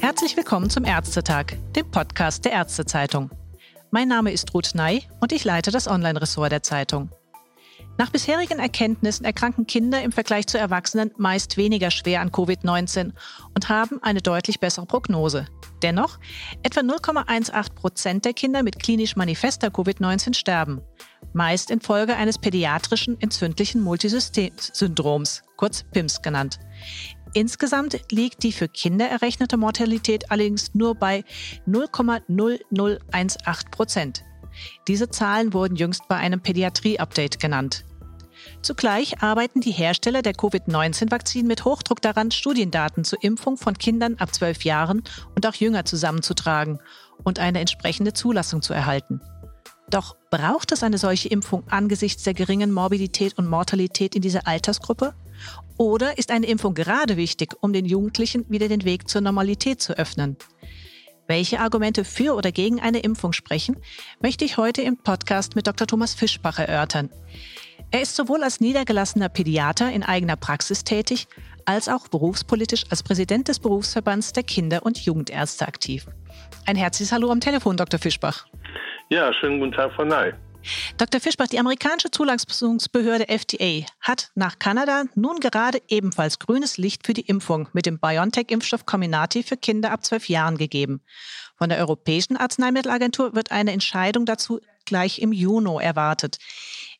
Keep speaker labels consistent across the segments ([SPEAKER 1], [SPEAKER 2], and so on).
[SPEAKER 1] Herzlich willkommen zum Ärztetag, dem Podcast der Ärztezeitung. Mein Name ist Ruth Ney und ich leite das Online-Ressort der Zeitung. Nach bisherigen Erkenntnissen erkranken Kinder im Vergleich zu Erwachsenen meist weniger schwer an Covid-19 und haben eine deutlich bessere Prognose. Dennoch, etwa 0,18 Prozent der Kinder mit klinisch manifester Covid-19 sterben, meist infolge eines pädiatrischen entzündlichen Multisystem-Syndroms, kurz PIMS genannt. Insgesamt liegt die für Kinder errechnete Mortalität allerdings nur bei 0,0018 Prozent. Diese Zahlen wurden jüngst bei einem Pädiatrie-Update genannt. Zugleich arbeiten die Hersteller der Covid-19-Vakzinen mit Hochdruck daran, Studiendaten zur Impfung von Kindern ab 12 Jahren und auch jünger zusammenzutragen und eine entsprechende Zulassung zu erhalten. Doch braucht es eine solche Impfung angesichts der geringen Morbidität und Mortalität in dieser Altersgruppe? Oder ist eine Impfung gerade wichtig, um den Jugendlichen wieder den Weg zur Normalität zu öffnen? Welche Argumente für oder gegen eine Impfung sprechen, möchte ich heute im Podcast mit Dr. Thomas Fischbach erörtern. Er ist sowohl als niedergelassener Pädiater in eigener Praxis tätig, als auch berufspolitisch als Präsident des Berufsverbands der Kinder- und Jugendärzte aktiv. Ein herzliches Hallo am Telefon, Dr. Fischbach.
[SPEAKER 2] Ja, schönen guten Tag, Frau Ney.
[SPEAKER 1] Dr. Fischbach, die amerikanische Zulassungsbehörde FDA hat nach Kanada nun gerade ebenfalls grünes Licht für die Impfung mit dem BioNTech-Impfstoff Comirnaty für Kinder ab zwölf Jahren gegeben. Von der Europäischen Arzneimittelagentur wird eine Entscheidung dazu gleich im Juni erwartet.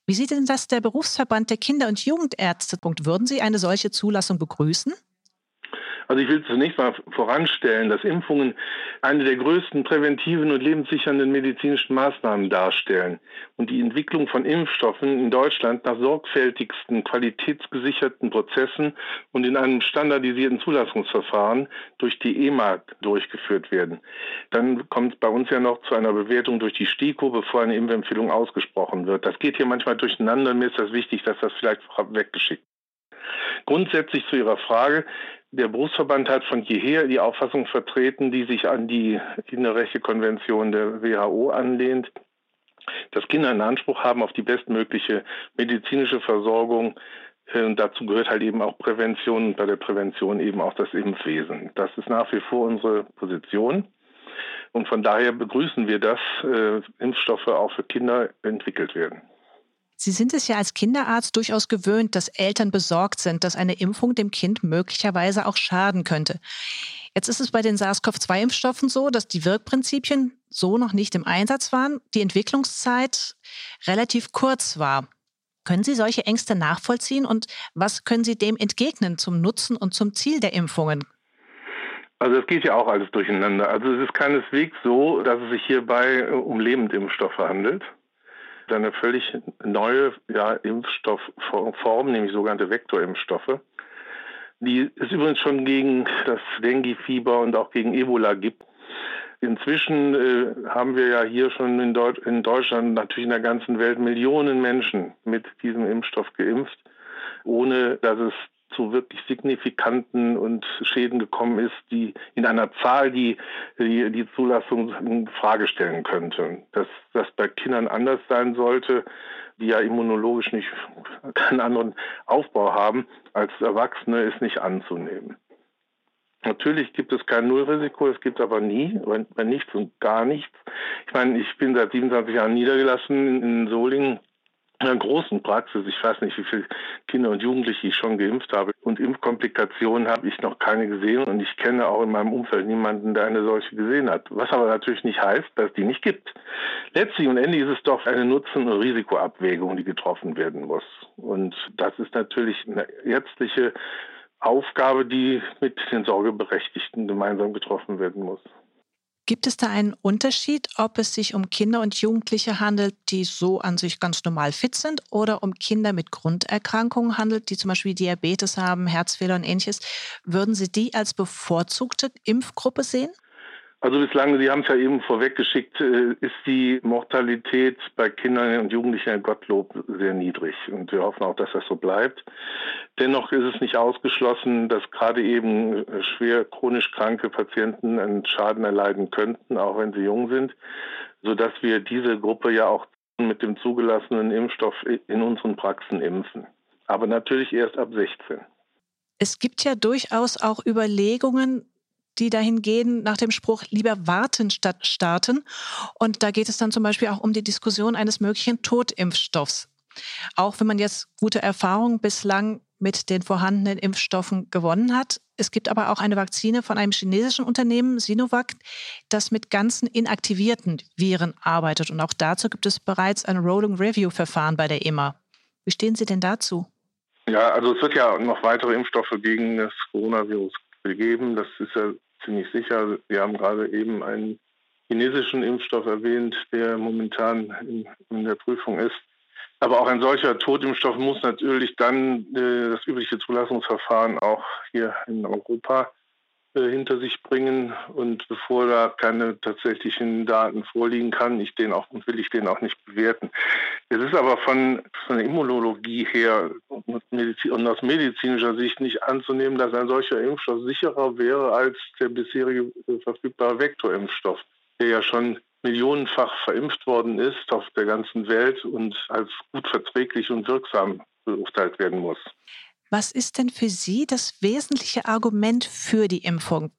[SPEAKER 1] Wie sieht denn das der Berufsverband der Kinder- und Jugendärzte? Würden Sie eine solche Zulassung begrüßen?
[SPEAKER 2] Also ich will zunächst mal voranstellen, dass Impfungen eine der größten präventiven und lebenssichernden medizinischen Maßnahmen darstellen und die Entwicklung von Impfstoffen in Deutschland nach sorgfältigsten, qualitätsgesicherten Prozessen und in einem standardisierten Zulassungsverfahren durch die EMA durchgeführt werden. Dann kommt es bei uns ja noch zu einer Bewertung durch die STIKO, bevor eine Impfempfehlung ausgesprochen wird. Das geht hier manchmal durcheinander. Mir ist das wichtig, dass das vielleicht weggeschickt Grundsätzlich zu Ihrer Frage. Der Berufsverband hat von jeher die Auffassung vertreten, die sich an die Kinderrechtekonvention der WHO anlehnt, dass Kinder einen Anspruch haben auf die bestmögliche medizinische Versorgung. Und dazu gehört halt eben auch Prävention und bei der Prävention eben auch das Impfwesen. Das ist nach wie vor unsere Position. Und von daher begrüßen wir, dass äh, Impfstoffe auch für Kinder entwickelt werden.
[SPEAKER 1] Sie sind es ja als Kinderarzt durchaus gewöhnt, dass Eltern besorgt sind, dass eine Impfung dem Kind möglicherweise auch schaden könnte. Jetzt ist es bei den SARS-CoV-2-Impfstoffen so, dass die Wirkprinzipien so noch nicht im Einsatz waren, die Entwicklungszeit relativ kurz war. Können Sie solche Ängste nachvollziehen und was können Sie dem entgegnen zum Nutzen und zum Ziel der Impfungen?
[SPEAKER 2] Also es geht ja auch alles durcheinander. Also es ist keineswegs so, dass es sich hierbei um Lebendimpfstoffe handelt eine völlig neue ja, Impfstoffform, nämlich sogenannte Vektorimpfstoffe, die es übrigens schon gegen das Dengue-Fieber und auch gegen Ebola gibt. Inzwischen äh, haben wir ja hier schon in, Deut in Deutschland, natürlich in der ganzen Welt, Millionen Menschen mit diesem Impfstoff geimpft, ohne dass es zu wirklich signifikanten und Schäden gekommen ist, die in einer Zahl, die die, die Zulassung in Frage stellen könnte. Dass das bei Kindern anders sein sollte, die ja immunologisch nicht keinen anderen Aufbau haben als Erwachsene, ist nicht anzunehmen. Natürlich gibt es kein Nullrisiko, es gibt aber nie, bei nichts und gar nichts. Ich meine, ich bin seit 27 Jahren niedergelassen in Solingen einer großen Praxis. Ich weiß nicht, wie viele Kinder und Jugendliche ich schon geimpft habe. Und Impfkomplikationen habe ich noch keine gesehen. Und ich kenne auch in meinem Umfeld niemanden, der eine solche gesehen hat. Was aber natürlich nicht heißt, dass die nicht gibt. Letztlich und endlich ist es doch eine Nutzen- und Risikoabwägung, die getroffen werden muss. Und das ist natürlich eine ärztliche Aufgabe, die mit den Sorgeberechtigten gemeinsam getroffen werden muss.
[SPEAKER 1] Gibt es da einen Unterschied, ob es sich um Kinder und Jugendliche handelt, die so an sich ganz normal fit sind oder um Kinder mit Grunderkrankungen handelt, die zum Beispiel Diabetes haben, Herzfehler und ähnliches? Würden Sie die als bevorzugte Impfgruppe sehen?
[SPEAKER 2] Also bislang, Sie haben es ja eben vorweggeschickt, äh, ist die Mortalität bei Kindern und Jugendlichen Gottlob sehr niedrig. Und wir hoffen auch, dass das so bleibt. Dennoch ist es nicht ausgeschlossen, dass gerade eben äh, schwer chronisch kranke Patienten einen Schaden erleiden könnten, auch wenn sie jung sind, sodass wir diese Gruppe ja auch mit dem zugelassenen Impfstoff in unseren Praxen impfen. aber natürlich erst ab 16.
[SPEAKER 1] Es gibt ja durchaus auch Überlegungen, die dahin gehen nach dem Spruch lieber warten statt starten. Und da geht es dann zum Beispiel auch um die Diskussion eines möglichen Totimpfstoffs. Auch wenn man jetzt gute Erfahrungen bislang mit den vorhandenen Impfstoffen gewonnen hat. Es gibt aber auch eine Vakzine von einem chinesischen Unternehmen, Sinovac, das mit ganzen inaktivierten Viren arbeitet. Und auch dazu gibt es bereits ein Rolling Review Verfahren bei der EMA. Wie stehen Sie denn dazu?
[SPEAKER 2] Ja, also es wird ja noch weitere Impfstoffe gegen das Coronavirus gegeben. Das ist ja ziemlich sicher. Wir haben gerade eben einen chinesischen Impfstoff erwähnt, der momentan in, in der Prüfung ist. Aber auch ein solcher Totimpfstoff muss natürlich dann äh, das übliche Zulassungsverfahren auch hier in Europa hinter sich bringen. Und bevor da keine tatsächlichen Daten vorliegen kann, ich den auch will ich den auch nicht bewerten. Es ist aber von, von der Immunologie her und aus medizinischer Sicht nicht anzunehmen, dass ein solcher Impfstoff sicherer wäre als der bisherige äh, verfügbare Vektorimpfstoff, der ja schon millionenfach verimpft worden ist auf der ganzen Welt und als gut verträglich und wirksam beurteilt werden muss.
[SPEAKER 1] Was ist denn für Sie das wesentliche Argument für die Impfung?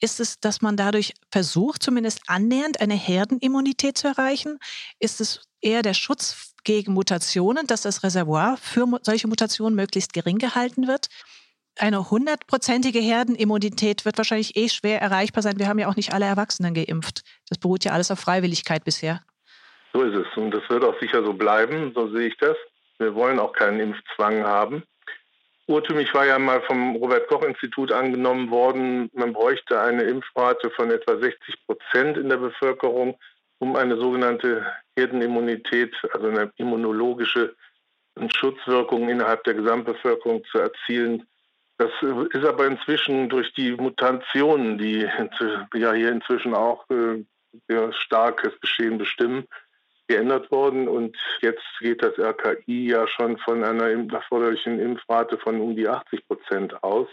[SPEAKER 1] Ist es, dass man dadurch versucht, zumindest annähernd eine Herdenimmunität zu erreichen? Ist es eher der Schutz gegen Mutationen, dass das Reservoir für solche Mutationen möglichst gering gehalten wird? eine hundertprozentige Herdenimmunität wird wahrscheinlich eh schwer erreichbar sein. Wir haben ja auch nicht alle Erwachsenen geimpft. Das beruht ja alles auf Freiwilligkeit bisher.
[SPEAKER 2] So ist es. Und das wird auch sicher so bleiben. So sehe ich das. Wir wollen auch keinen Impfzwang haben. Urtümlich war ja mal vom Robert-Koch-Institut angenommen worden, man bräuchte eine Impfrate von etwa 60 Prozent in der Bevölkerung, um eine sogenannte Herdenimmunität, also eine immunologische Schutzwirkung innerhalb der Gesamtbevölkerung zu erzielen. Das ist aber inzwischen durch die Mutationen, die ja hier inzwischen auch äh, starkes Geschehen bestimmen, geändert worden. Und jetzt geht das RKI ja schon von einer erforderlichen Impfrate von um die 80 Prozent aus.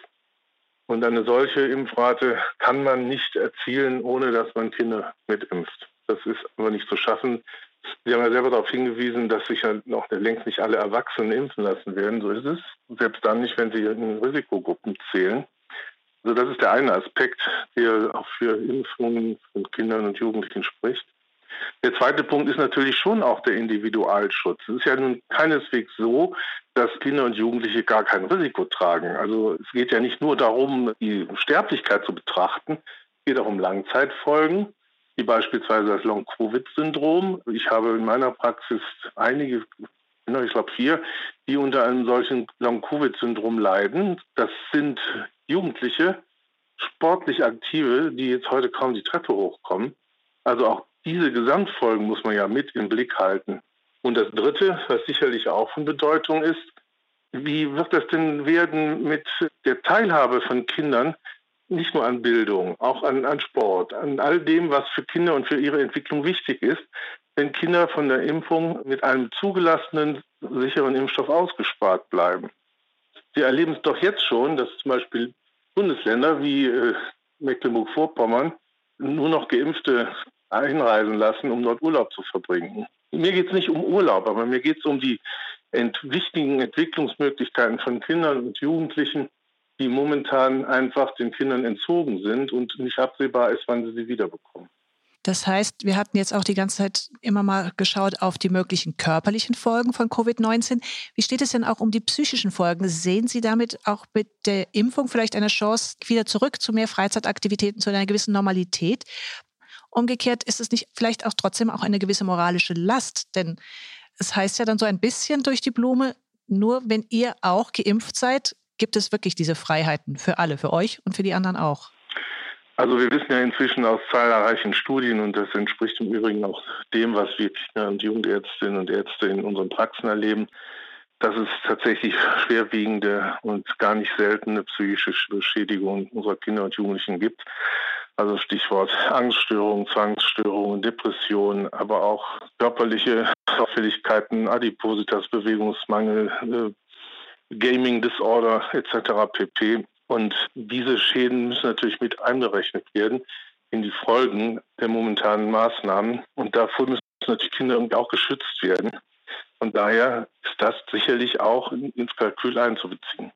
[SPEAKER 2] Und eine solche Impfrate kann man nicht erzielen, ohne dass man Kinder mitimpft. Das ist aber nicht zu schaffen. Sie haben ja selber darauf hingewiesen, dass sich ja noch längst nicht alle Erwachsenen impfen lassen werden. So ist es. Selbst dann nicht, wenn sie in Risikogruppen zählen. Also das ist der eine Aspekt, der auch für Impfungen von Kindern und Jugendlichen spricht. Der zweite Punkt ist natürlich schon auch der Individualschutz. Es ist ja nun keineswegs so, dass Kinder und Jugendliche gar kein Risiko tragen. Also es geht ja nicht nur darum, die Sterblichkeit zu betrachten, es geht auch um Langzeitfolgen wie beispielsweise das Long-Covid-Syndrom. Ich habe in meiner Praxis einige, ich glaube vier, die unter einem solchen Long-Covid-Syndrom leiden. Das sind Jugendliche, sportlich Aktive, die jetzt heute kaum die Treppe hochkommen. Also auch diese Gesamtfolgen muss man ja mit im Blick halten. Und das Dritte, was sicherlich auch von Bedeutung ist, wie wird das denn werden mit der Teilhabe von Kindern nicht nur an Bildung, auch an, an Sport, an all dem, was für Kinder und für ihre Entwicklung wichtig ist, wenn Kinder von der Impfung mit einem zugelassenen, sicheren Impfstoff ausgespart bleiben. Wir erleben es doch jetzt schon, dass zum Beispiel Bundesländer wie äh, Mecklenburg-Vorpommern nur noch Geimpfte einreisen lassen, um dort Urlaub zu verbringen. Mir geht es nicht um Urlaub, aber mir geht es um die ent wichtigen Entwicklungsmöglichkeiten von Kindern und Jugendlichen, die momentan einfach den Kindern entzogen sind und nicht absehbar ist, wann sie sie wiederbekommen.
[SPEAKER 1] Das heißt, wir hatten jetzt auch die ganze Zeit immer mal geschaut auf die möglichen körperlichen Folgen von Covid-19. Wie steht es denn auch um die psychischen Folgen? Sehen Sie damit auch mit der Impfung vielleicht eine Chance wieder zurück zu mehr Freizeitaktivitäten, zu einer gewissen Normalität? Umgekehrt ist es nicht vielleicht auch trotzdem auch eine gewisse moralische Last, denn es heißt ja dann so ein bisschen durch die Blume, nur wenn ihr auch geimpft seid, gibt es wirklich diese Freiheiten für alle, für euch und für die anderen auch?
[SPEAKER 2] Also wir wissen ja inzwischen aus zahlreichen Studien und das entspricht im Übrigen auch dem, was wir Kinder- und Jugendärztinnen und Ärzte in unseren Praxen erleben, dass es tatsächlich schwerwiegende und gar nicht seltene psychische Beschädigungen unserer Kinder und Jugendlichen gibt. Also Stichwort Angststörungen, Zwangsstörungen, Depressionen, aber auch körperliche Auffälligkeiten, Adipositas, Bewegungsmangel, äh, Gaming Disorder etc. pp. Und diese Schäden müssen natürlich mit einberechnet werden in die Folgen der momentanen Maßnahmen. Und davor müssen natürlich Kinder auch geschützt werden. Von daher ist das sicherlich auch ins Kalkül einzubeziehen.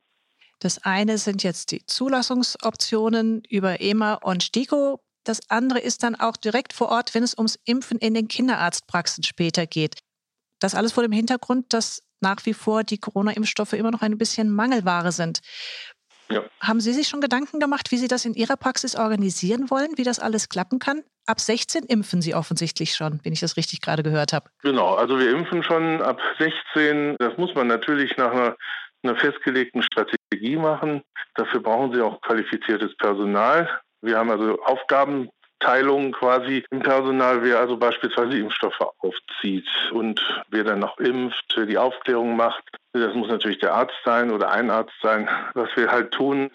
[SPEAKER 1] Das eine sind jetzt die Zulassungsoptionen über EMA und STIKO. Das andere ist dann auch direkt vor Ort, wenn es ums Impfen in den Kinderarztpraxen später geht. Das alles vor dem Hintergrund, dass nach wie vor die Corona-Impfstoffe immer noch ein bisschen Mangelware sind. Ja. Haben Sie sich schon Gedanken gemacht, wie Sie das in Ihrer Praxis organisieren wollen, wie das alles klappen kann? Ab 16 impfen Sie offensichtlich schon, wenn ich das richtig gerade gehört habe.
[SPEAKER 2] Genau, also wir impfen schon ab 16. Das muss man natürlich nach einer, einer festgelegten Strategie machen. Dafür brauchen Sie auch qualifiziertes Personal. Wir haben also Aufgabenteilungen quasi im Personal, wer also beispielsweise Impfstoffe aufzieht und wer dann noch impft, wer die Aufklärung macht. Das muss natürlich der Arzt sein oder ein Arzt sein. Was wir halt tun,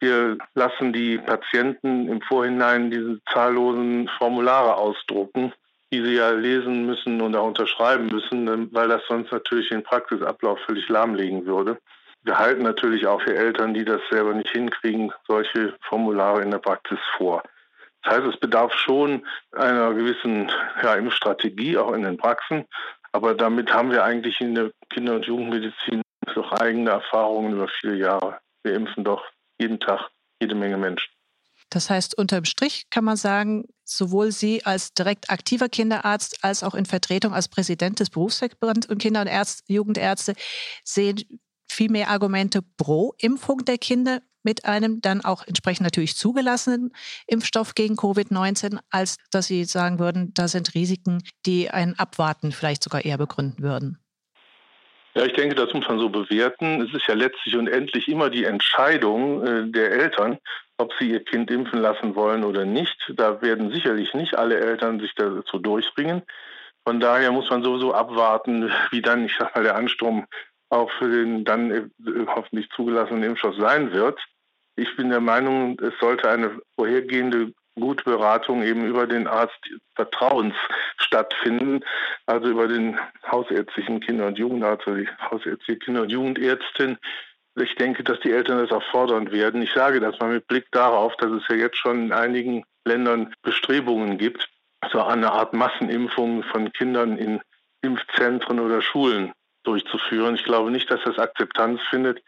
[SPEAKER 2] wir lassen die Patienten im Vorhinein diese zahllosen Formulare ausdrucken, die sie ja lesen müssen und auch unterschreiben müssen, weil das sonst natürlich den Praxisablauf völlig lahmlegen würde. Wir halten natürlich auch für Eltern, die das selber nicht hinkriegen, solche Formulare in der Praxis vor. Das heißt, es bedarf schon einer gewissen ja, Impfstrategie, auch in den Praxen. Aber damit haben wir eigentlich in der Kinder- und Jugendmedizin doch eigene Erfahrungen über viele Jahre. Wir impfen doch jeden Tag jede Menge Menschen.
[SPEAKER 1] Das heißt, unterm Strich kann man sagen, sowohl Sie als direkt aktiver Kinderarzt als auch in Vertretung als Präsident des Berufsverbands und Kinder- und Ärzte, Jugendärzte sehen viel mehr Argumente pro Impfung der Kinder mit einem dann auch entsprechend natürlich zugelassenen Impfstoff gegen Covid-19, als dass Sie sagen würden, da sind Risiken, die ein Abwarten vielleicht sogar eher begründen würden.
[SPEAKER 2] Ja, ich denke, das muss man so bewerten. Es ist ja letztlich und endlich immer die Entscheidung äh, der Eltern, ob sie ihr Kind impfen lassen wollen oder nicht. Da werden sicherlich nicht alle Eltern sich dazu durchbringen. Von daher muss man sowieso abwarten, wie dann, ich sag mal, der Ansturm auch für den dann äh, hoffentlich zugelassenen Impfstoff sein wird. Ich bin der Meinung, es sollte eine vorhergehende gute Beratung eben über den Arzt Vertrauens stattfinden, also über den hausärztlichen Kinder- und Jugendarzt oder die hausärztliche Kinder- und Jugendärztin. Ich denke, dass die Eltern das auch fordern werden. Ich sage das mal mit Blick darauf, dass es ja jetzt schon in einigen Ländern Bestrebungen gibt, so eine Art Massenimpfung von Kindern in Impfzentren oder Schulen durchzuführen. Ich glaube nicht, dass das Akzeptanz findet.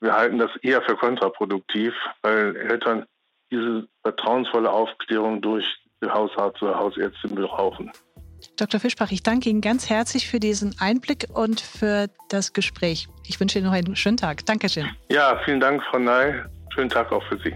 [SPEAKER 2] Wir halten das eher für kontraproduktiv, weil Eltern diese vertrauensvolle Aufklärung durch den Hausarzt oder Hausärztin brauchen.
[SPEAKER 1] Dr. Fischbach, ich danke Ihnen ganz herzlich für diesen Einblick und für das Gespräch. Ich wünsche Ihnen noch einen schönen Tag. Dankeschön.
[SPEAKER 2] Ja, vielen Dank, Frau Ney. Schönen Tag auch für Sie.